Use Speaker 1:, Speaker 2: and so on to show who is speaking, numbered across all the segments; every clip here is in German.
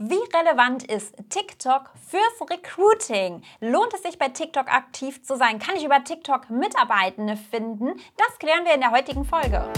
Speaker 1: Wie relevant ist TikTok fürs Recruiting? Lohnt es sich bei TikTok aktiv zu sein? Kann ich über TikTok Mitarbeitende finden? Das klären wir in der heutigen Folge.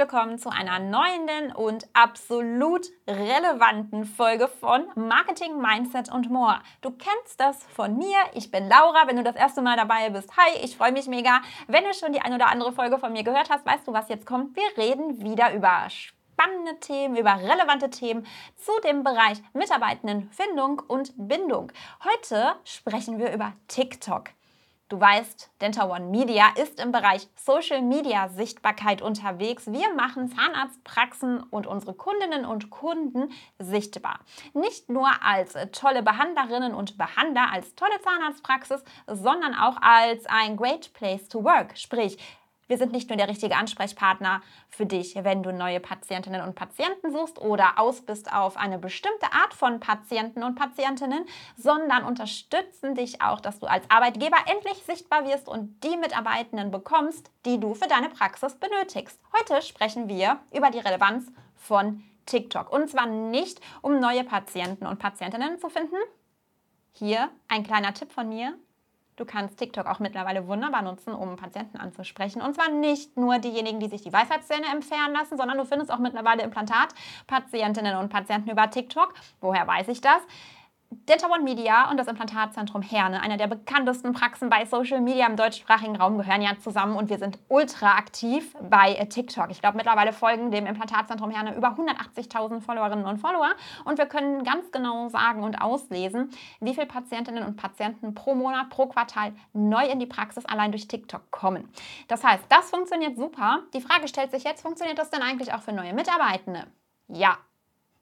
Speaker 1: Willkommen zu einer neuen und absolut relevanten Folge von Marketing, Mindset und More. Du kennst das von mir. Ich bin Laura. Wenn du das erste Mal dabei bist, hi, ich freue mich mega. Wenn du schon die ein oder andere Folge von mir gehört hast, weißt du, was jetzt kommt. Wir reden wieder über spannende Themen, über relevante Themen zu dem Bereich Mitarbeitendenfindung und Bindung. Heute sprechen wir über TikTok. Du weißt, Dental One Media ist im Bereich Social Media Sichtbarkeit unterwegs. Wir machen Zahnarztpraxen und unsere Kundinnen und Kunden sichtbar. Nicht nur als tolle Behandlerinnen und Behandler, als tolle Zahnarztpraxis, sondern auch als ein Great Place to Work. Sprich, wir sind nicht nur der richtige Ansprechpartner für dich, wenn du neue Patientinnen und Patienten suchst oder aus bist auf eine bestimmte Art von Patienten und Patientinnen, sondern unterstützen dich auch, dass du als Arbeitgeber endlich sichtbar wirst und die Mitarbeitenden bekommst, die du für deine Praxis benötigst. Heute sprechen wir über die Relevanz von TikTok. Und zwar nicht, um neue Patienten und Patientinnen zu finden. Hier ein kleiner Tipp von mir. Du kannst TikTok auch mittlerweile wunderbar nutzen, um Patienten anzusprechen. Und zwar nicht nur diejenigen, die sich die Weisheitszähne entfernen lassen, sondern du findest auch mittlerweile Implantatpatientinnen und Patienten über TikTok. Woher weiß ich das? Dental One Media und das Implantatzentrum Herne, einer der bekanntesten Praxen bei Social Media im deutschsprachigen Raum, gehören ja zusammen und wir sind ultra aktiv bei TikTok. Ich glaube, mittlerweile folgen dem Implantatzentrum Herne über 180.000 Followerinnen und Follower und wir können ganz genau sagen und auslesen, wie viele Patientinnen und Patienten pro Monat, pro Quartal neu in die Praxis allein durch TikTok kommen. Das heißt, das funktioniert super. Die Frage stellt sich jetzt, funktioniert das denn eigentlich auch für neue Mitarbeitende? Ja,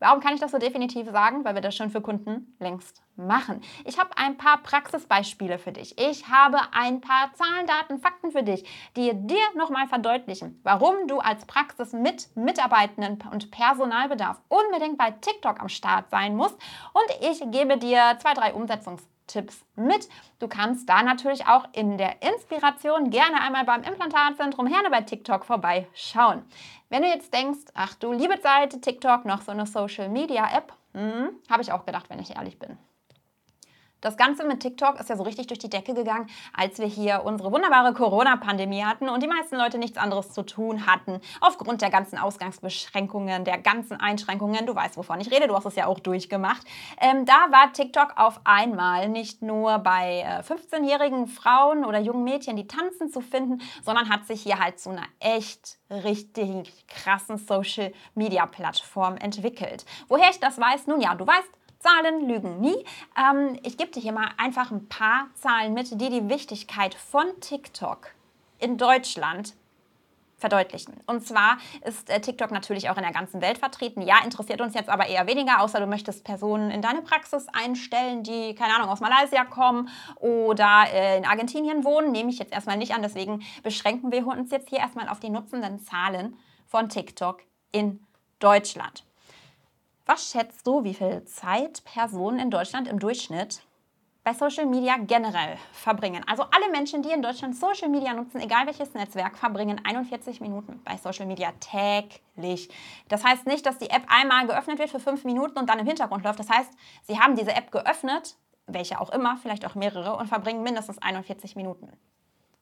Speaker 1: Warum kann ich das so definitiv sagen? Weil wir das schon für Kunden längst machen. Ich habe ein paar Praxisbeispiele für dich. Ich habe ein paar Zahlen, Daten, Fakten für dich, die dir nochmal verdeutlichen, warum du als Praxis mit Mitarbeitenden und Personalbedarf unbedingt bei TikTok am Start sein musst. Und ich gebe dir zwei, drei Umsetzungstipps Tipps mit. Du kannst da natürlich auch in der Inspiration gerne einmal beim Implantatzentrum Herne bei TikTok vorbeischauen. Wenn du jetzt denkst, ach du liebe Zeit, TikTok, noch so eine Social Media App, hm, habe ich auch gedacht, wenn ich ehrlich bin. Das Ganze mit TikTok ist ja so richtig durch die Decke gegangen, als wir hier unsere wunderbare Corona-Pandemie hatten und die meisten Leute nichts anderes zu tun hatten, aufgrund der ganzen Ausgangsbeschränkungen, der ganzen Einschränkungen. Du weißt, wovon ich rede, du hast es ja auch durchgemacht. Ähm, da war TikTok auf einmal nicht nur bei äh, 15-jährigen Frauen oder jungen Mädchen, die tanzen, zu finden, sondern hat sich hier halt zu einer echt richtig krassen Social-Media-Plattform entwickelt. Woher ich das weiß? Nun ja, du weißt, Zahlen lügen nie. Ähm, ich gebe dir hier mal einfach ein paar Zahlen mit, die die Wichtigkeit von TikTok in Deutschland verdeutlichen. Und zwar ist äh, TikTok natürlich auch in der ganzen Welt vertreten. Ja, interessiert uns jetzt aber eher weniger, außer du möchtest Personen in deine Praxis einstellen, die, keine Ahnung, aus Malaysia kommen oder äh, in Argentinien wohnen. Nehme ich jetzt erstmal nicht an. Deswegen beschränken wir uns jetzt hier erstmal auf die nutzenden Zahlen von TikTok in Deutschland. Was schätzt du, wie viel Zeit Personen in Deutschland im Durchschnitt bei Social Media generell verbringen? Also alle Menschen, die in Deutschland Social Media nutzen, egal welches Netzwerk, verbringen 41 Minuten bei Social Media täglich. Das heißt nicht, dass die App einmal geöffnet wird für fünf Minuten und dann im Hintergrund läuft. Das heißt, sie haben diese App geöffnet, welche auch immer, vielleicht auch mehrere, und verbringen mindestens 41 Minuten.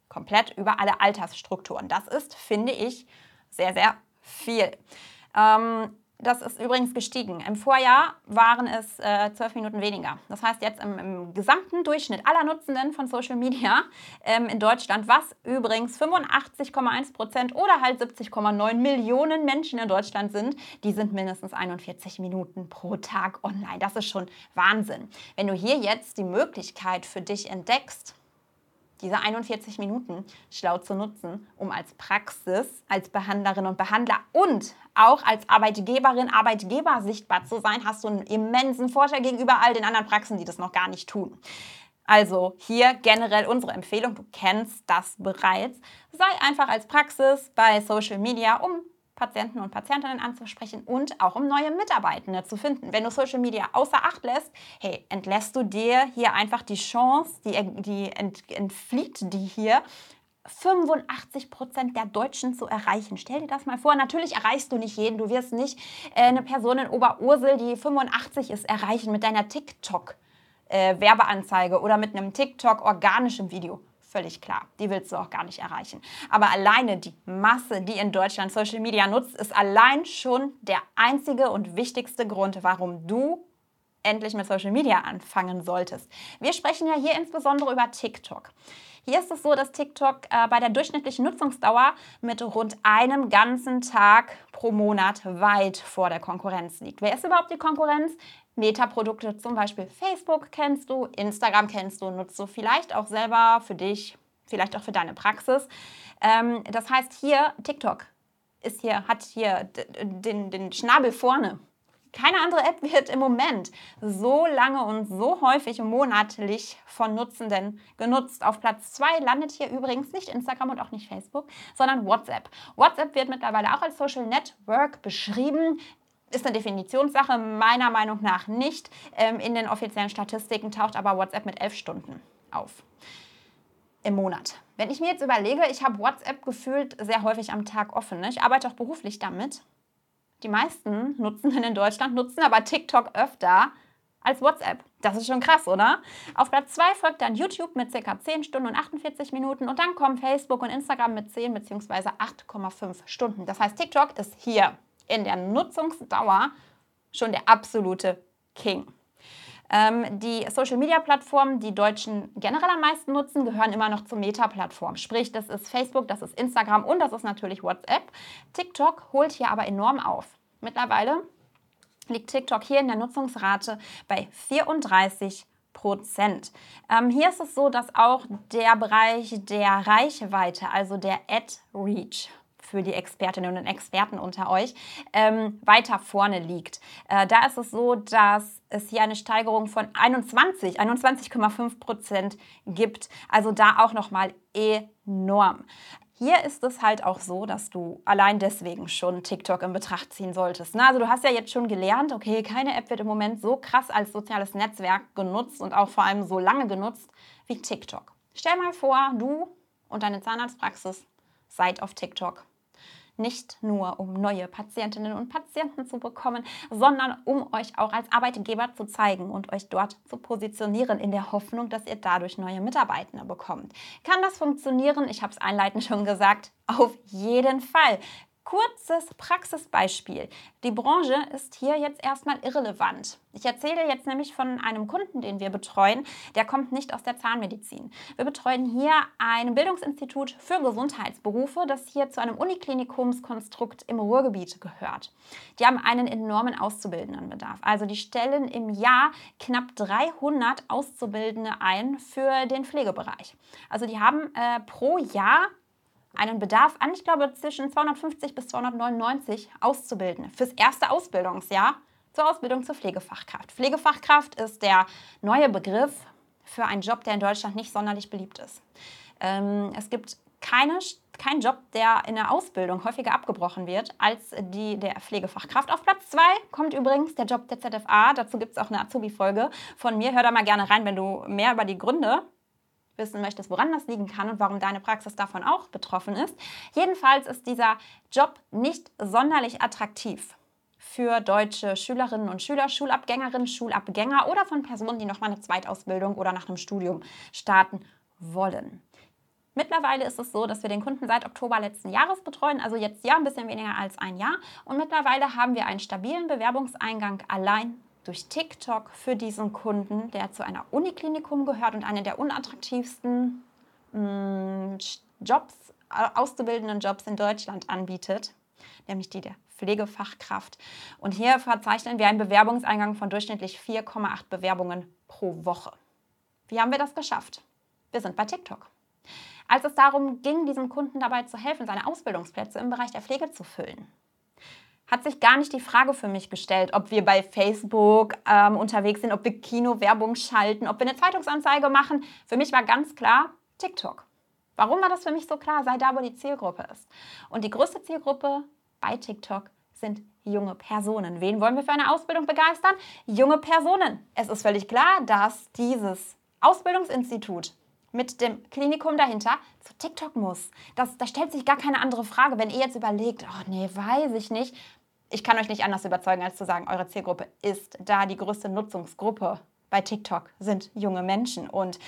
Speaker 1: Komplett über alle Altersstrukturen. Das ist, finde ich, sehr, sehr viel. Ähm, das ist übrigens gestiegen. Im Vorjahr waren es äh, zwölf Minuten weniger. Das heißt, jetzt im, im, gesamten Durchschnitt aller Nutzenden von Social Media ähm, in Deutschland, was übrigens 85,1 Prozent oder halt 70,9 Millionen Menschen in Deutschland sind, die sind mindestens 41 Minuten pro Tag online. Das ist schon Wahnsinn. Wenn du hier jetzt die Möglichkeit für dich entdeckst, diese 41 Minuten schlau zu nutzen, um als Praxis, als Behandlerin und Behandler und auch als Arbeitgeberin, Arbeitgeber sichtbar zu sein, hast du einen immensen Vorteil gegenüber all den anderen Praxen, die das noch gar nicht tun. Also hier generell unsere Empfehlung, du kennst das bereits, sei einfach als Praxis bei Social Media, um Patienten und Patientinnen anzusprechen und auch um neue Mitarbeitende zu finden. Wenn du Social Media außer Acht lässt, hey, entlässt du dir hier einfach die Chance, die, die ent, entfliegt die hier, 85 Prozent der Deutschen zu erreichen. Stell dir das mal vor. Natürlich erreichst du nicht jeden. Du wirst nicht äh, eine Person in Oberursel, die 85 ist, erreichen mit deiner TikTok-Werbeanzeige äh, oder mit einem TikTok-organischen Video. Völlig klar. Die willst du auch gar nicht erreichen. Aber alleine die Masse, die in Deutschland Social Media nutzt, ist allein schon der einzige und wichtigste Grund, warum du endlich mit Social Media anfangen solltest. Wir sprechen ja hier insbesondere über TikTok. Hier ist es so, dass TikTok äh, bei der durchschnittlichen Nutzungsdauer mit rund einem ganzen Tag pro Monat weit vor der Konkurrenz liegt. Wer ist überhaupt die Konkurrenz? Meta-Produkte, zum Beispiel Facebook kennst du, Instagram kennst du, nutzt du vielleicht auch selber für dich, vielleicht auch für deine Praxis. Ähm, das heißt hier, TikTok ist hier, hat hier den, den Schnabel vorne keine andere App wird im Moment so lange und so häufig monatlich von Nutzenden genutzt. Auf Platz 2 landet hier übrigens nicht Instagram und auch nicht Facebook, sondern WhatsApp. WhatsApp wird mittlerweile auch als Social Network beschrieben ist eine Definitionssache, meiner Meinung nach nicht. Ähm, in den offiziellen Statistiken taucht aber WhatsApp mit elf Stunden auf im Monat. Wenn ich mir jetzt überlege, ich habe WhatsApp gefühlt sehr häufig am Tag offen. Ne? Ich arbeite auch beruflich damit. Die meisten Nutzenden in Deutschland nutzen aber TikTok öfter als WhatsApp. Das ist schon krass, oder? Auf Platz 2 folgt dann YouTube mit ca. 10 Stunden und 48 Minuten und dann kommen Facebook und Instagram mit 10 bzw. 8,5 Stunden. Das heißt, TikTok ist hier in der Nutzungsdauer schon der absolute King. Ähm, die Social-Media-Plattformen, die Deutschen generell am meisten nutzen, gehören immer noch zur Meta-Plattform. Sprich, das ist Facebook, das ist Instagram und das ist natürlich WhatsApp. TikTok holt hier aber enorm auf. Mittlerweile liegt TikTok hier in der Nutzungsrate bei 34 Prozent. Ähm, hier ist es so, dass auch der Bereich der Reichweite, also der Ad Reach, für die Expertinnen und Experten unter euch, ähm, weiter vorne liegt. Äh, da ist es so, dass es hier eine Steigerung von 21, 21,5 Prozent gibt. Also da auch nochmal enorm. Hier ist es halt auch so, dass du allein deswegen schon TikTok in Betracht ziehen solltest. Na, also du hast ja jetzt schon gelernt, okay, keine App wird im Moment so krass als soziales Netzwerk genutzt und auch vor allem so lange genutzt wie TikTok. Stell mal vor, du und deine Zahnarztpraxis seid auf TikTok nicht nur um neue Patientinnen und Patienten zu bekommen, sondern um euch auch als Arbeitgeber zu zeigen und euch dort zu positionieren, in der Hoffnung, dass ihr dadurch neue Mitarbeitende bekommt. Kann das funktionieren? Ich habe es einleitend schon gesagt. Auf jeden Fall. Kurzes Praxisbeispiel. Die Branche ist hier jetzt erstmal irrelevant. Ich erzähle jetzt nämlich von einem Kunden, den wir betreuen. Der kommt nicht aus der Zahnmedizin. Wir betreuen hier ein Bildungsinstitut für Gesundheitsberufe, das hier zu einem Uniklinikumskonstrukt im Ruhrgebiet gehört. Die haben einen enormen Auszubildendenbedarf. Also die stellen im Jahr knapp 300 Auszubildende ein für den Pflegebereich. Also die haben äh, pro Jahr einen Bedarf an, ich glaube, zwischen 250 bis 299 Auszubildende fürs erste Ausbildungsjahr zur Ausbildung zur Pflegefachkraft. Pflegefachkraft ist der neue Begriff für einen Job, der in Deutschland nicht sonderlich beliebt ist. Ähm, es gibt keine, keinen Job, der in der Ausbildung häufiger abgebrochen wird als die der Pflegefachkraft. Auf Platz 2 kommt übrigens der Job der ZFA. Dazu gibt es auch eine Azubi-Folge von mir. Hör da mal gerne rein, wenn du mehr über die Gründe wissen möchtest, woran das liegen kann und warum deine Praxis davon auch betroffen ist. Jedenfalls ist dieser Job nicht sonderlich attraktiv für deutsche Schülerinnen und Schüler, Schulabgängerinnen, Schulabgänger oder von Personen, die nochmal eine Zweitausbildung oder nach einem Studium starten wollen. Mittlerweile ist es so, dass wir den Kunden seit Oktober letzten Jahres betreuen, also jetzt ja ein bisschen weniger als ein Jahr. Und mittlerweile haben wir einen stabilen Bewerbungseingang allein durch TikTok für diesen Kunden, der zu einer Uniklinikum gehört und einen der unattraktivsten mh, mm, Jobs, äh, auszubildenden Jobs in Deutschland anbietet, nämlich die der Pflegefachkraft. Und hier verzeichnen wir einen Bewerbungseingang von durchschnittlich 4,8 Bewerbungen pro Woche. Wie haben wir das geschafft? Wir sind bei TikTok. Als es darum ging, diesem Kunden dabei zu helfen, seine Ausbildungsplätze im Bereich der Pflege zu füllen, hat sich gar nicht die Frage für mich gestellt, ob wir bei Facebook ähm, unterwegs sind, ob wir Kinowerbung schalten, ob wir eine Zeitungsanzeige machen. Für mich war ganz klar TikTok. Warum war das für mich so klar? Sei da, wo die Zielgruppe ist. Und die größte Zielgruppe bei TikTok sind junge Personen. Wen wollen wir für eine Ausbildung begeistern? Junge Personen. Es ist völlig klar, dass dieses Ausbildungsinstitut mit dem Klinikum dahinter zu TikTok muss. Das, da stellt sich gar keine andere Frage. Wenn ihr jetzt überlegt, oh nee, weiß ich nicht, ich kann euch nicht anders überzeugen, als zu sagen, eure Zielgruppe ist da. Die größte Nutzungsgruppe bei TikTok sind junge Menschen. Und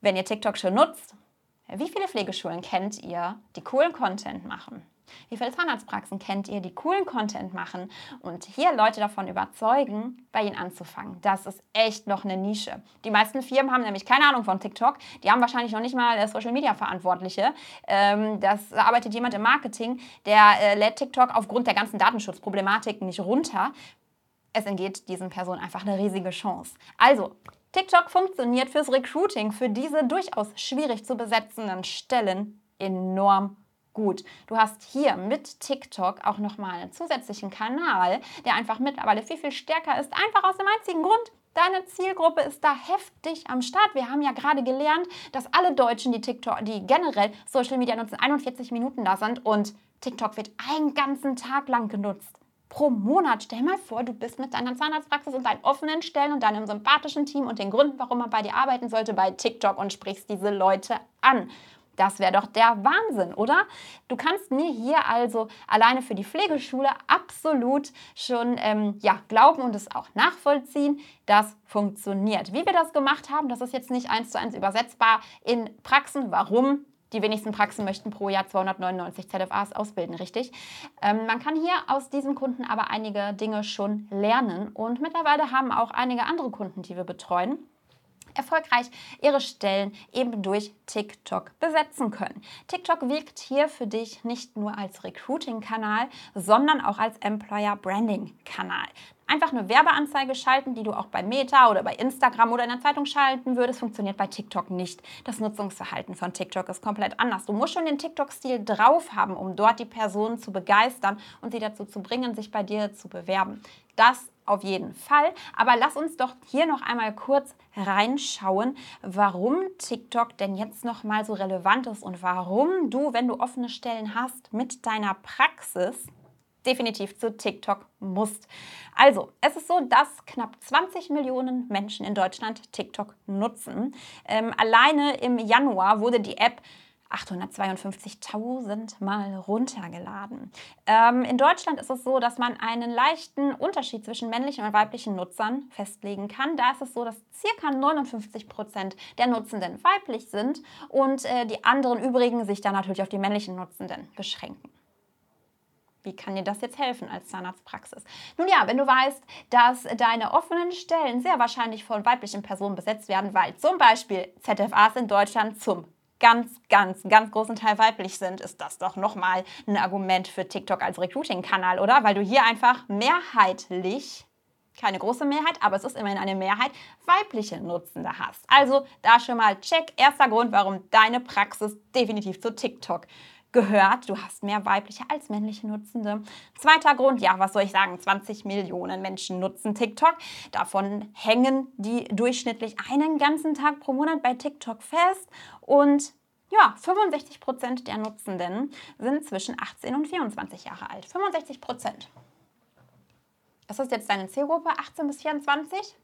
Speaker 1: wenn ihr TikTok schon nutzt, wie viele Pflegeschulen kennt ihr, die coolen Content machen? Wie viele Zahnarztpraxen kennt ihr, die coolen Content machen und hier Leute davon überzeugen, bei ihnen anzufangen? Das ist echt noch eine Nische. Die meisten Firmen haben nämlich keine Ahnung von TikTok. Die haben wahrscheinlich noch nicht mal Social Media Verantwortliche. Ähm, das arbeitet jemand im Marketing, der äh, lädt TikTok aufgrund der ganzen Datenschutzproblematik nicht runter. Es entgeht diesen Personen einfach eine riesige Chance. Also, TikTok funktioniert fürs Recruiting, für diese durchaus schwierig zu besetzenden Stellen enorm gut. Du hast hier mit TikTok auch nochmal einen zusätzlichen Kanal, der einfach mittlerweile viel, viel stärker ist. Einfach aus dem einzigen Grund, Deine Zielgruppe ist da heftig am Start. Wir haben ja gerade gelernt, dass alle Deutschen, die TikTok, die generell Social Media nutzen, 41 Minuten da sind und TikTok wird einen ganzen Tag lang genutzt. Pro Monat. Stell mal vor, du bist mit deiner Zahnarztpraxis und deinen offenen Stellen und deinem sympathischen Team und den Gründen, warum man bei dir arbeiten sollte, bei TikTok und sprichst diese Leute an. Das wäre doch der Wahnsinn, oder? Du kannst mir hier also alleine für die Pflegeschule absolut schon ähm, ja, glauben und es auch nachvollziehen. Das funktioniert. Wie wir das gemacht haben, das ist jetzt nicht eins zu eins übersetzbar in Praxen. Warum? Die wenigsten Praxen möchten pro Jahr 299 ZFAs ausbilden, richtig? Ähm, man kann hier aus diesen Kunden aber einige Dinge schon lernen und mittlerweile haben auch einige andere Kunden, die wir betreuen, erfolgreich ihre Stellen eben durch TikTok besetzen können. TikTok wirkt hier für dich nicht nur als Recruiting-Kanal, sondern auch als Employer-Branding-Kanal. Einfach eine Werbeanzeige schalten, die du auch bei Meta oder bei Instagram oder in der Zeitung schalten würdest, funktioniert bei TikTok nicht. Das Nutzungsverhalten von TikTok ist komplett anders. Du musst schon den TikTok-Stil drauf haben, um dort die Personen zu begeistern und sie dazu zu bringen, sich bei dir zu bewerben. Das auf jeden Fall. Aber lass uns doch hier noch einmal kurz reinschauen, warum TikTok denn jetzt noch mal so relevant ist und warum du, wenn du offene Stellen hast, mit deiner Praxis definitiv zu TikTok musst. Also, es ist so, dass knapp 20 Millionen Menschen in Deutschland TikTok nutzen. Ähm, alleine im Januar wurde die App 852.000 Mal runtergeladen. Ähm, in Deutschland ist es so, dass man einen leichten Unterschied zwischen männlichen und weiblichen Nutzern festlegen kann. Da ist es so, dass ca. 59 Prozent der Nutzenden weiblich sind und äh, die anderen übrigen sich dann natürlich auf die männlichen Nutzenden beschränken. Wie kann dir das jetzt helfen als Zahnarztpraxis? Nun ja, wenn du weißt, dass deine offenen Stellen sehr wahrscheinlich von weiblichen Personen besetzt werden, weil zum Beispiel ZFAs in Deutschland zum ganz, ganz, ganz großen Teil weiblich sind, ist das doch nochmal ein Argument für TikTok als Recruiting-Kanal, oder? Weil du hier einfach mehrheitlich keine große Mehrheit, aber es ist immerhin eine Mehrheit, weibliche Nutzende hast. Also da schon mal check. Erster Grund, warum deine Praxis definitiv zu TikTok gehört. Du hast mehr weibliche als männliche Nutzende. Zweiter Grund, ja, was soll ich sagen? 20 Millionen Menschen nutzen TikTok. Davon hängen die durchschnittlich einen ganzen Tag pro Monat bei TikTok fest. Und ja, 65 Prozent der Nutzenden sind zwischen 18 und 24 Jahre alt. 65 Prozent. Das ist jetzt deine Zielgruppe, 18 bis 24?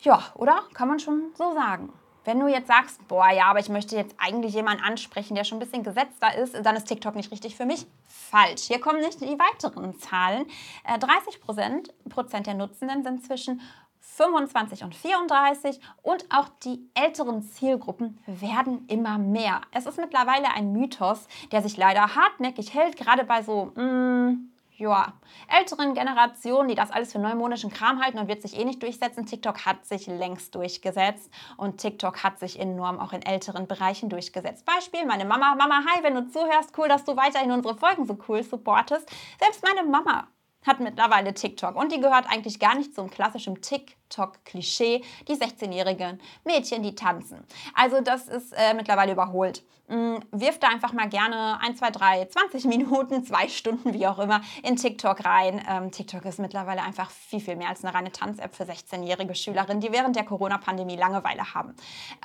Speaker 1: Ja, oder? Kann man schon so sagen. Wenn du jetzt sagst, boah, ja, aber ich möchte jetzt eigentlich jemanden ansprechen, der schon ein bisschen gesetzter ist, dann ist TikTok nicht richtig für mich. Falsch. Hier kommen nicht die weiteren Zahlen. 30 äh, Prozent, der Nutzenden sind zwischen 25 und 34 und auch die älteren Zielgruppen werden immer mehr. Es ist mittlerweile ein Mythos, der sich leider hartnäckig hält, gerade bei so mh, mm, ja, älteren Generationen, die das alles für neumodischen Kram halten und wird sich eh nicht durchsetzen. TikTok hat sich längst durchgesetzt und TikTok hat sich enorm auch in älteren Bereichen durchgesetzt. Beispiel, meine Mama, Mama, hi, wenn du zuhörst, cool, dass du weiterhin unsere Folgen so cool supportest. Selbst meine Mama hat mittlerweile TikTok und die gehört eigentlich gar nicht zum klassischen TikTok-Klischee, die 16-jährigen Mädchen, die tanzen. Also das ist äh, mittlerweile überholt. Mm, wirf da einfach mal gerne 1, 2, 3, 20 Minuten, 2 Stunden, wie auch immer, in TikTok rein. Ähm, TikTok ist mittlerweile einfach viel, viel mehr als eine reine Tanz-App für 16-jährige Schülerinnen, die während der Corona-Pandemie Langeweile haben.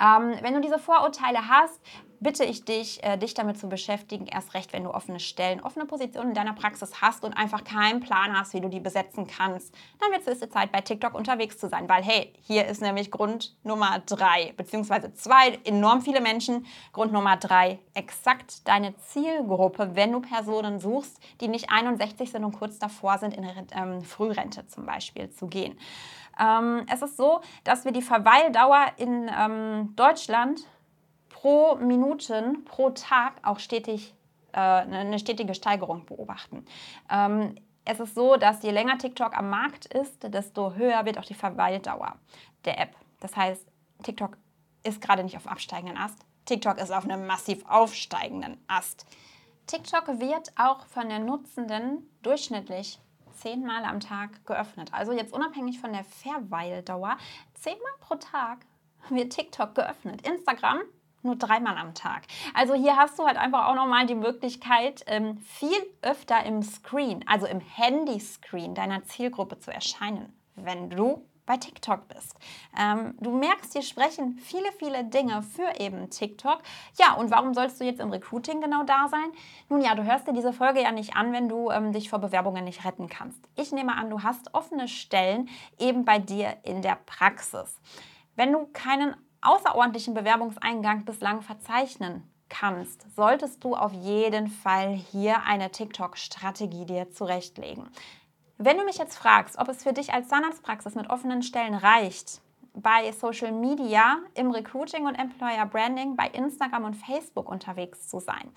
Speaker 1: Ähm, wenn du diese Vorurteile hast, bitte ich dich, äh, dich damit zu beschäftigen, erst recht, wenn du offene Stellen, offene Positionen in deiner Praxis hast und einfach keinen Plan hast, wie du die besetzen kannst, dann wird es Zeit, bei TikTok unterwegs zu sein. Weil, hey, hier ist nämlich Grund Nummer drei, beziehungsweise zwei, enorm viele Menschen. Grund Nummer drei, exakt deine Zielgruppe, wenn du Personen suchst, die nicht 61 sind und kurz davor sind, in ähm, Frührente zum Beispiel zu gehen. Ähm, es ist so, dass wir die Verweildauer in ähm, Deutschland pro Minuten, pro Tag auch stetig äh, eine stetige Steigerung beobachten. Ähm, es ist so, dass je länger TikTok am Markt ist, desto höher wird auch die Verweildauer der App. Das heißt, TikTok ist gerade nicht auf absteigenden Ast. TikTok ist auf einem massiv aufsteigenden Ast. TikTok wird auch von den Nutzenden durchschnittlich zehnmal am Tag geöffnet. Also jetzt unabhängig von der Verweildauer, zehnmal pro Tag wird TikTok geöffnet. Instagram nur dreimal am Tag. Also hier hast du halt einfach auch nochmal die Möglichkeit, ähm, viel öfter im Screen, also im Handy-Screen deiner Zielgruppe zu erscheinen, wenn du bei TikTok bist. Ähm, du merkst, hier sprechen viele, viele Dinge für eben TikTok. Ja, und warum sollst du jetzt im Recruiting genau da sein? Nun ja, du hörst dir diese Folge ja nicht an, wenn du ähm, dich vor Bewerbungen nicht retten kannst. Ich nehme an, du hast offene Stellen eben bei dir in der Praxis. Wenn du keinen außerordentlichen Bewerbungseingang bislang verzeichnen kannst, solltest du auf jeden Fall hier eine TikTok-Strategie dir zurechtlegen. Wenn du mich jetzt fragst, ob es für dich als Zahnarztpraxis mit offenen Stellen reicht, bei Social Media, im Recruiting und Employer Branding, bei Instagram und Facebook unterwegs zu sein,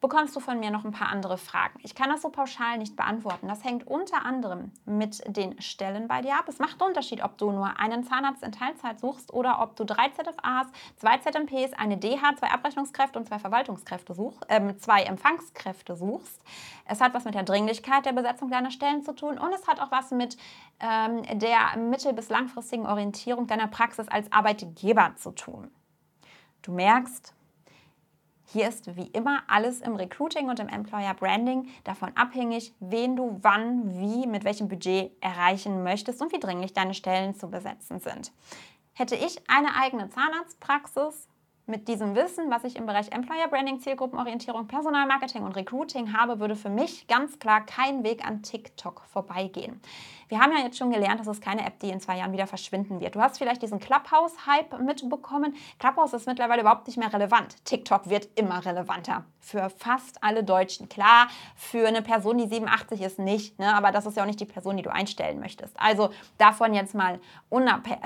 Speaker 1: bekommst du von mir noch ein paar andere Fragen. Ich kann das so pauschal nicht beantworten. Das hängt unter anderem mit den Stellen bei dir ab. Es macht einen Unterschied, ob du nur einen Zahnarzt in Teilzeit suchst oder ob du drei ZFAs, zwei ZMPs, eine DH, zwei Abrechnungskräfte und zwei Verwaltungskräfte suchst, äh, zwei Empfangskräfte suchst. Es hat was mit der Dringlichkeit der Besetzung deiner Stellen zu tun und es hat auch was mit ähm, der mittel- bis langfristigen Orientierung deiner Praxis als Arbeitgeber zu tun. Du merkst, hier ist wie immer alles im Recruiting und im Employer Branding davon abhängig, wen du wann, wie, mit welchem Budget erreichen möchtest und wie dringlich deine Stellen zu besetzen sind. Hätte ich eine eigene Zahnarztpraxis, mit diesem Wissen, was ich im Bereich Employer Branding, Zielgruppenorientierung, Personalmarketing und Recruiting habe, würde für mich ganz klar kein Weg an TikTok vorbeigehen. Wir haben ja jetzt schon gelernt, dass es keine App, die in zwei Jahren wieder verschwinden wird. Du hast vielleicht diesen Clubhouse-Hype mitbekommen. Clubhouse ist mittlerweile überhaupt nicht mehr relevant. TikTok wird immer relevanter. Für fast alle Deutschen. Klar, für eine Person, die 87 ist, nicht. Ne? Aber das ist ja auch nicht die Person, die du einstellen möchtest. Also davon jetzt mal,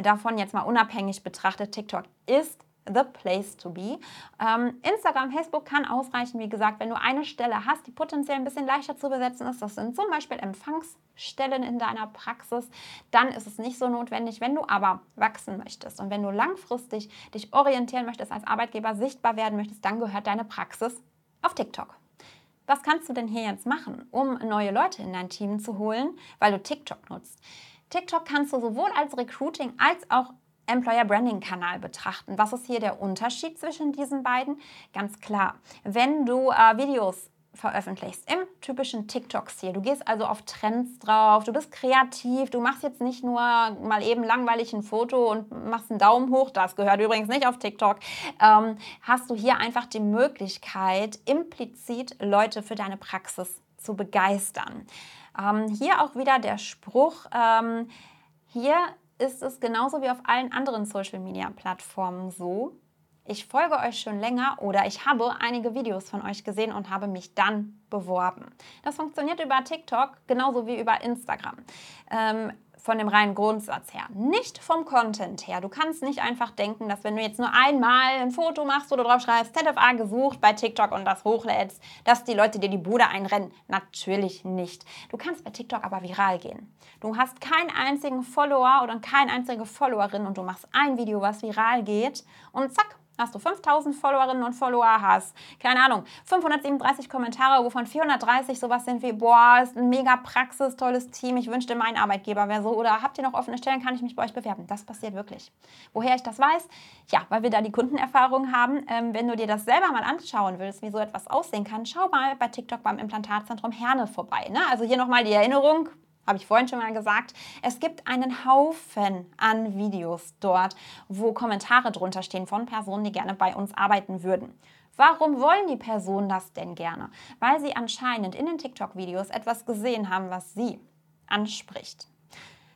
Speaker 1: davon jetzt mal unabhängig betrachtet, TikTok ist the place to be. Ähm, Instagram, Facebook kann ausreichen, wie gesagt, wenn du eine Stelle hast, die potenziell ein bisschen leichter zu besetzen ist. Das sind zum Beispiel Empfangsstellen in deiner Praxis. Dann ist es nicht so notwendig. Wenn du aber wachsen möchtest und wenn du langfristig dich orientieren möchtest, als Arbeitgeber sichtbar werden möchtest, dann gehört deine Praxis auf TikTok. Was kannst du denn hier jetzt machen, um neue Leute in dein Team zu holen, weil du TikTok nutzt? TikTok kannst du sowohl als Recruiting als auch Employer Branding Kanal betrachten. Was ist hier der Unterschied zwischen diesen beiden? Ganz klar, wenn du äh, Videos veröffentlichst im typischen TikTok-Stil. Du gehst also auf Trends drauf, du bist kreativ, du machst jetzt nicht nur mal eben langweilig ein Foto und machst einen Daumen hoch, das gehört übrigens nicht auf TikTok, ähm, hast du hier einfach die Möglichkeit, implizit Leute für deine Praxis zu begeistern. Ähm, hier auch wieder der Spruch, ähm, hier ist es genauso wie auf allen anderen Social-Media-Plattformen so. Ich folge euch schon länger oder ich habe einige Videos von euch gesehen und habe mich dann beworben. Das funktioniert über TikTok genauso wie über Instagram. Ähm, von dem reinen Grundsatz her, nicht vom Content her. Du kannst nicht einfach denken, dass wenn du jetzt nur einmal ein Foto machst oder drauf schreibst, ZFA gesucht bei TikTok und das hochlädst, dass die Leute dir die Bude einrennen. Natürlich nicht. Du kannst bei TikTok aber viral gehen. Du hast keinen einzigen Follower oder keine einzige Followerin und du machst ein Video, was viral geht und zack, hast du 5000 Followerinnen und Follower, hast, keine Ahnung, 537 Kommentare, wovon 430 sowas sind wie, boah, ist ein mega Praxis, tolles Team, ich wünschte, mein Arbeitgeber wäre so, oder habt ihr noch offene Stellen, kann ich mich bei euch bewerben? Das passiert wirklich. Woher ich das weiß? Ja, weil wir da die Kundenerfahrung haben. Ähm, wenn du dir das selber mal anschauen willst, wie so etwas aussehen kann, schau mal bei TikTok beim Implantatzentrum Herne vorbei. Ne? Also hier nochmal die Erinnerung, habe ich vorhin schon mal gesagt, es gibt einen Haufen an Videos dort, wo Kommentare drunter stehen von Personen, die gerne bei uns arbeiten würden. Warum wollen die Personen das denn gerne? Weil sie anscheinend in den TikTok-Videos etwas gesehen haben, was sie anspricht.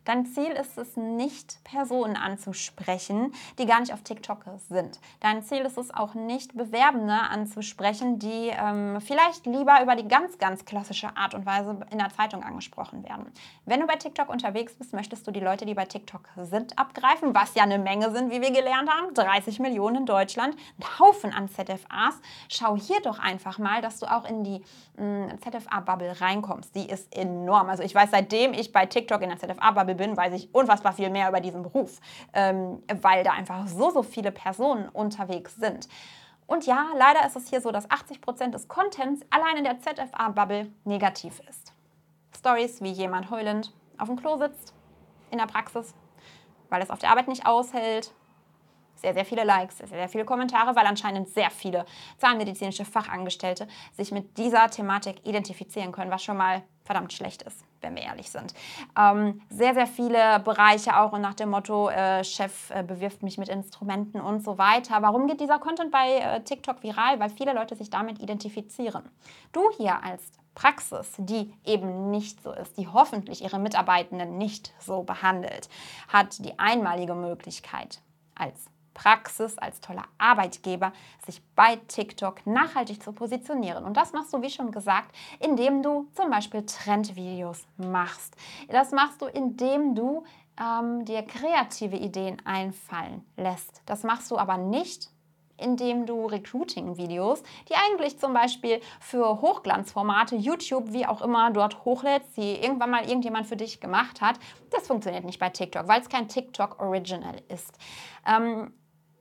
Speaker 1: Dein Ziel ist es nicht, Personen anzusprechen, die gar nicht auf TikTok sind. Dein Ziel ist es auch nicht, Bewerbende anzusprechen, die ähm, vielleicht lieber über die ganz, ganz klassische Art und Weise in der Zeitung angesprochen werden. Wenn du bei TikTok unterwegs bist, möchtest du die Leute, die bei TikTok sind, abgreifen, was ja eine Menge sind, wie wir gelernt haben. 30 Millionen in Deutschland, ein Haufen an ZFAs. Schau hier doch einfach mal, dass du auch in die mm, ZFA-Bubble reinkommst. Die ist enorm. Also ich weiß, seitdem ich bei TikTok in der ZFA-Bubble Beispiel bin, weiß ich unfassbar viel mehr über diesen Beruf, ähm, weil da einfach so, so viele Personen unterwegs sind. Und ja, leider ist es hier so, dass 80 Prozent des Contents allein in der ZFA-Bubble negativ ist. Stories wie jemand heulend auf dem Klo sitzt, in der Praxis, weil es auf der Arbeit nicht aushält, sehr, sehr viele Likes, sehr, sehr viele Kommentare, weil anscheinend sehr viele zahnmedizinische Fachangestellte sich mit dieser Thematik identifizieren können, was schon mal verdammt schlecht ist, wenn wir ehrlich sind. Ähm, sehr, sehr viele Bereiche auch und nach dem Motto, äh, Chef äh, bewirft mich mit Instrumenten und so weiter. Warum geht dieser Content bei äh, TikTok viral? Weil viele Leute sich damit identifizieren. Du hier als Praxis, die eben nicht so ist, die hoffentlich ihre Mitarbeitenden nicht so behandelt, hat die einmalige Möglichkeit als Praxis, als toller Arbeitgeber, sich bei TikTok nachhaltig zu positionieren. Und das machst du, wie schon gesagt, indem du zum Beispiel Trendvideos machst. Das machst du, indem du ähm, dir kreative Ideen einfallen lässt. Das machst du aber nicht, indem du Recruiting-Videos, die eigentlich zum Beispiel für Hochglanzformate, YouTube, wie auch immer, dort hochlädst, die irgendwann mal irgendjemand für dich gemacht hat, das funktioniert nicht bei TikTok, weil es kein TikTok-Original ist. Ähm,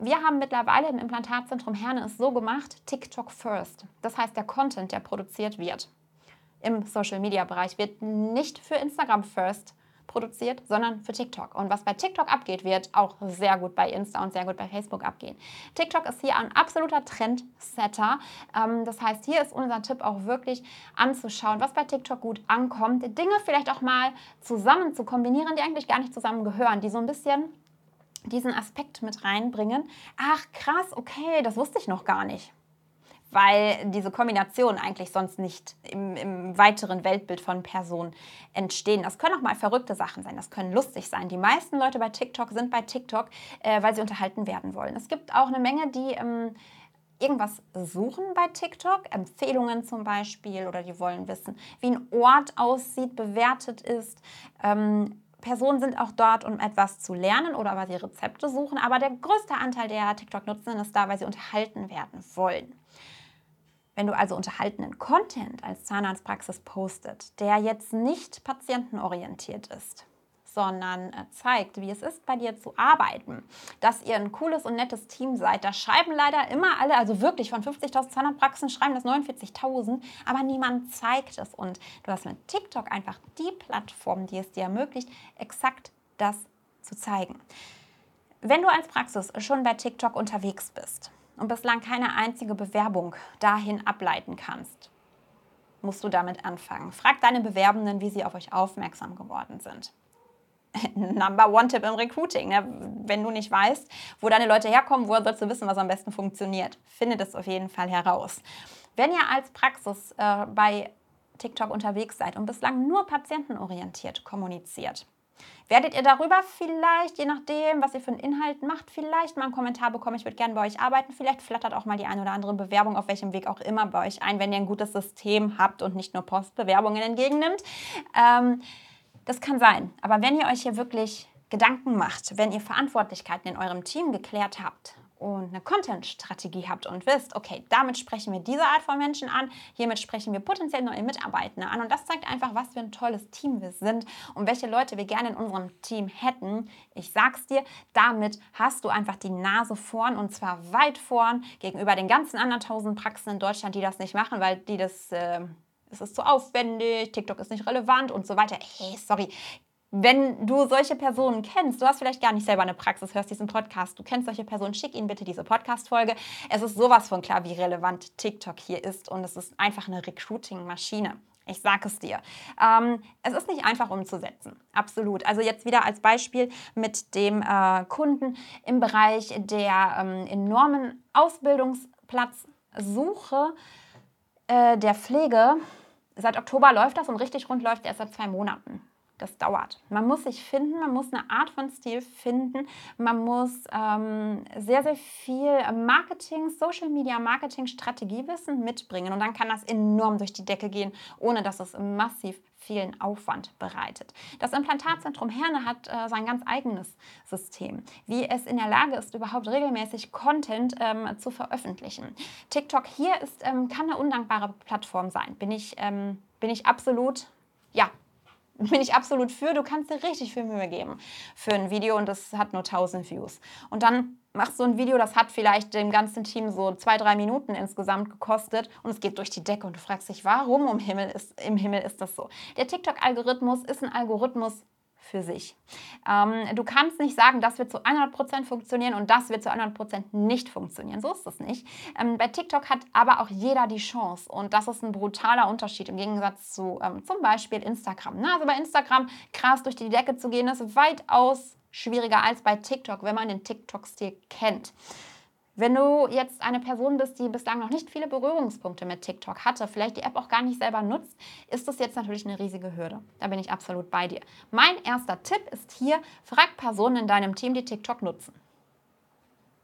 Speaker 1: wir haben mittlerweile im Implantatzentrum Herne es so gemacht, TikTok First. Das heißt, der Content, der produziert wird im Social-Media-Bereich, wird nicht für Instagram First produziert, sondern für TikTok. Und was bei TikTok abgeht, wird auch sehr gut bei Insta und sehr gut bei Facebook abgehen. TikTok ist hier ein absoluter Trendsetter. Ähm, das heißt, hier ist unser Tipp auch wirklich anzuschauen, was bei TikTok gut ankommt. Dinge vielleicht auch mal zusammen zu kombinieren, die eigentlich gar nicht zusammengehören, die so ein bisschen diesen Aspekt mit reinbringen. Ach krass, okay, das wusste ich noch gar nicht. Weil diese Kombination eigentlich sonst nicht im, im, weiteren Weltbild von Personen entstehen. Das können auch mal verrückte Sachen sein, das können lustig sein. Die meisten Leute bei TikTok sind bei TikTok, äh, weil sie unterhalten werden wollen. Es gibt auch eine Menge, die ähm, irgendwas suchen bei TikTok, Empfehlungen zum Beispiel, oder die wollen wissen, wie ein Ort aussieht, bewertet ist. Ähm, Personen sind auch dort, um etwas zu lernen oder weil sie Rezepte suchen, aber der größte Anteil der TikTok-Nutzenden ist da, weil sie unterhalten werden wollen. Wenn du also unterhaltenen Content als Zahnarztpraxis postet, der jetzt nicht patientenorientiert ist, sondern äh, zeigt, wie es ist, bei dir zu arbeiten, dass ihr ein cooles und nettes Team seid. Da schreiben leider immer alle, also wirklich von 50.000 Zahnarztpraxen schreiben das 49.000, aber niemand zeigt es. Und du hast mit TikTok einfach die Plattform, die es dir ermöglicht, exakt das zu zeigen. Wenn du als Praxis schon bei TikTok unterwegs bist und bislang keine einzige Bewerbung dahin ableiten kannst, musst du damit anfangen. Frag deine Bewerbenden, wie sie auf euch aufmerksam geworden sind. Number One Tipp im Recruiting. Ne? Wenn du nicht weißt, wo deine Leute herkommen, woher sollst du wissen, was am besten funktioniert? Finde das auf jeden Fall heraus. Wenn ihr als Praxis äh, bei TikTok unterwegs seid und bislang nur patientenorientiert kommuniziert, werdet ihr darüber vielleicht, je nachdem, was ihr für einen Inhalt macht, vielleicht mal einen Kommentar bekommen, ich würde gerne bei euch arbeiten. Vielleicht flattert auch mal die eine oder andere Bewerbung auf welchem Weg auch immer bei euch ein, wenn ihr ein gutes System habt und nicht nur Postbewerbungen entgegennimmt. Ähm, das kann sein. Aber wenn ihr euch hier wirklich Gedanken macht, wenn ihr Verantwortlichkeiten in eurem Team geklärt habt und eine Content-Strategie habt und wisst, okay, damit sprechen wir diese Art von Menschen an, hiermit sprechen wir potenziell neue Mitarbeiter an und das zeigt einfach, was für ein tolles Team wir sind und welche Leute wir gerne in unserem Team hätten. Ich sag's dir, damit hast du einfach die Nase vorn und zwar weit vorn gegenüber den ganzen anderen tausend Praxen in Deutschland, die das nicht machen, weil die das äh, es ist zu aufwendig, TikTok ist nicht relevant und so weiter. Hey, sorry. Wenn du solche Personen kennst, du hast vielleicht gar nicht selber eine Praxis, hörst diesen Podcast, du kennst solche Personen, schick ihnen bitte diese Podcast-Folge. Es ist sowas von klar, wie relevant TikTok hier ist und es ist einfach eine Recruiting-Maschine. Ich sage es dir. Ähm, es ist nicht einfach umzusetzen. Absolut. Also jetzt wieder als Beispiel mit dem äh, Kunden im Bereich der ähm, enormen Ausbildungsplatz Suche äh, der Pflege, seit Oktober läuft das und richtig rund läuft erst seit zwei Monaten. Das dauert. Man muss sich finden, man muss eine Art von Stil finden, man muss ähm, sehr, sehr viel Marketing, Social Media Marketing, Strategiewissen mitbringen und dann kann das enorm durch die Decke gehen, ohne dass es massiv vielen Aufwand bereitet. Das Implantatzentrum Herne hat äh, sein ganz eigenes System, wie es in der Lage ist, überhaupt regelmäßig Content ähm, zu veröffentlichen. TikTok hier ist, ähm, kann eine undankbare Plattform sein. Bin ich, ähm, bin ich absolut, ja, bin ich absolut für. Du kannst dir richtig viel Mühe geben für ein Video und das hat nur 1000 Views. Und dann machst du ein Video, das hat vielleicht dem ganzen Team so zwei, drei Minuten insgesamt gekostet und es geht durch die Decke und du fragst dich, warum im Himmel ist, im Himmel ist das so? Der TikTok-Algorithmus ist ein Algorithmus, für sich. Ähm, du kannst nicht sagen, das wird zu 100% funktionieren und das wird zu 100% nicht funktionieren. So ist das nicht. Ähm, bei TikTok hat aber auch jeder die Chance und das ist ein brutaler Unterschied im Gegensatz zu ähm, zum Beispiel Instagram. Na, also bei Instagram krass durch die Decke zu gehen, ist weitaus schwieriger als bei TikTok, wenn man den TikTok-Stil kennt. Wenn du jetzt eine Person bist, die bislang noch nicht viele Berührungspunkte mit TikTok hatte, vielleicht die App auch gar nicht selber nutzt, ist das jetzt natürlich eine riesige Hürde. Da bin ich absolut bei dir. Mein erster Tipp ist hier, frag Personen in deinem Team, die TikTok nutzen.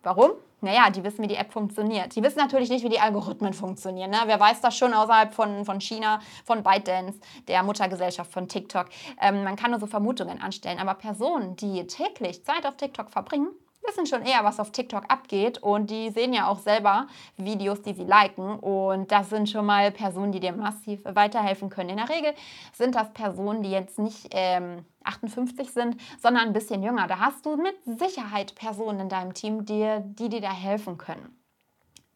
Speaker 1: Warum? Naja, die wissen, wie die App funktioniert. Die wissen natürlich nicht, wie die Algorithmen funktionieren. Ne? Wer weiß das schon außerhalb von, von China, von ByteDance, der Muttergesellschaft von TikTok. Ähm, man kann nur so Vermutungen anstellen. Aber Personen, die täglich Zeit auf TikTok verbringen, wissen schon eher, was auf TikTok abgeht und die sehen ja auch selber Videos, die sie liken und das sind schon mal Personen, die dir massiv weiterhelfen können. In der Regel sind das Personen, die jetzt nicht ähm, 58 sind, sondern ein bisschen jünger. Da hast du mit Sicherheit Personen in deinem Team, die, die dir da helfen können.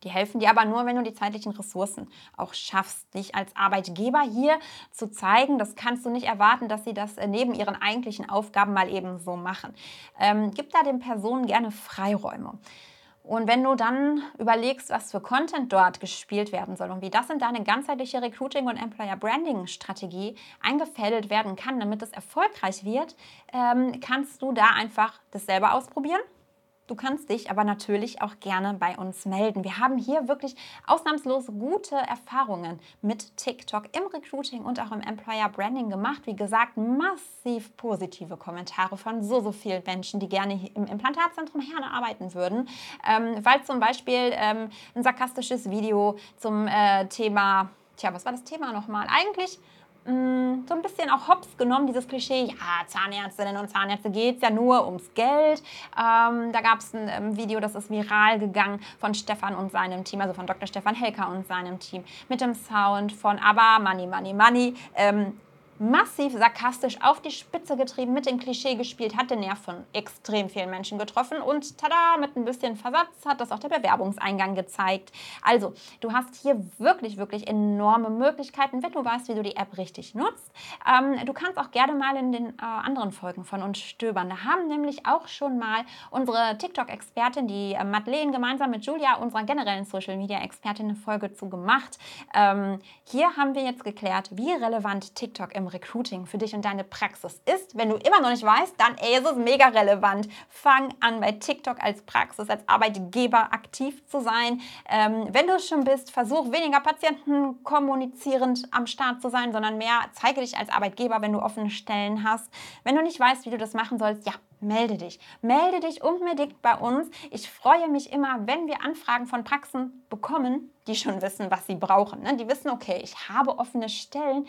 Speaker 1: Die helfen dir aber nur, wenn du die zeitlichen Ressourcen auch schaffst, dich als Arbeitgeber hier zu zeigen. Das kannst du nicht erwarten, dass sie das äh, neben ihren eigentlichen Aufgaben mal eben so machen. Ähm, gib da den Personen gerne Freiräume. Und wenn du dann überlegst, was für Content dort gespielt werden soll und wie das in deine ganzheitliche Recruiting- und Employer-Branding-Strategie eingefädelt werden kann, damit es erfolgreich wird, ähm, kannst du da einfach das selber ausprobieren Du kannst dich aber natürlich auch gerne bei uns melden. Wir haben hier wirklich ausnahmslos gute Erfahrungen mit TikTok im Recruiting und auch im Employer Branding gemacht. Wie gesagt, massiv positive Kommentare von so, so vielen Menschen, die gerne im Implantatzentrum Herne arbeiten würden, ähm, weil zum Beispiel ähm, ein sarkastisches Video zum äh, Thema, tja, was war das Thema nochmal? Eigentlich Mm, so ein bisschen auch hops genommen, dieses Klischee, ja, Zahnärztinnen und Zahnärzte geht es ja nur ums Geld. Ähm, da gab es ein ähm, Video, das ist viral gegangen von Stefan und seinem Team, also von Dr. Stefan Helker und seinem Team, mit dem Sound von Aber Money, Money, Money. Ähm, massiv sarkastisch auf die Spitze getrieben, mit dem Klischee gespielt, hat den Nerv von extrem vielen Menschen getroffen und tada, mit ein bisschen Versatz hat das auch der Bewerbungseingang gezeigt. Also, du hast hier wirklich, wirklich enorme Möglichkeiten, wenn du weißt, wie du die App richtig nutzt. Ähm, du kannst auch gerne mal in den äh, anderen Folgen von uns stöbern. Da haben nämlich auch schon mal unsere TikTok-Expertin, die äh, Madeleine, gemeinsam mit Julia, unserer generellen Social-Media-Expertin, eine Folge zu gemacht. Ähm, hier haben wir jetzt geklärt, wie relevant TikTok im Recruiting für dich und deine Praxis ist. Wenn du immer noch nicht weißt, dann ey, ist es mega relevant. Fang an bei TikTok als Praxis, als Arbeitgeber aktiv zu sein. Ähm, wenn du es schon bist, versuch weniger Patienten kommunizierend am Start zu sein, sondern mehr zeige dich als Arbeitgeber, wenn du offene Stellen hast. Wenn du nicht weißt, wie du das machen sollst, ja, melde dich. Melde dich unbedingt bei uns. Ich freue mich immer, wenn wir Anfragen von Praxen bekommen, die schon wissen, was sie brauchen. Ne? Die wissen, okay, ich habe offene Stellen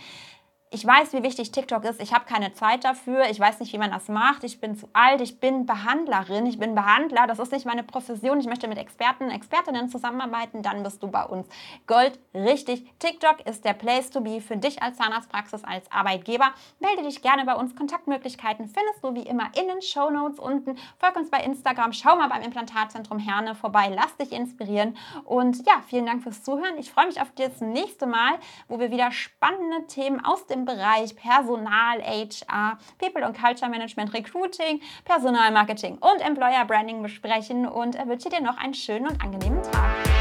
Speaker 1: ich weiß, wie wichtig TikTok ist. Ich habe keine Zeit dafür. Ich weiß nicht, wie man das macht. Ich bin zu alt. Ich bin Behandlerin. Ich bin Behandler. Das ist nicht meine Profession. Ich möchte mit Experten, Expertinnen zusammenarbeiten. Dann bist du bei uns. Gold, richtig. TikTok ist der Place to be für dich als Zahnarztpraxis, als Arbeitgeber. Melde dich gerne bei uns. Kontaktmöglichkeiten findest du wie immer in den Show Notes unten. Folg uns bei Instagram. Schau mal beim Implantatzentrum Herne vorbei. Lass dich inspirieren. Und ja, vielen Dank fürs Zuhören. Ich freue mich auf das nächste Mal, wo wir wieder spannende Themen aus dem Bereich Personal, HR, People und Culture Management, Recruiting, Personalmarketing und Employer Branding besprechen und wünsche dir noch einen schönen und angenehmen Tag.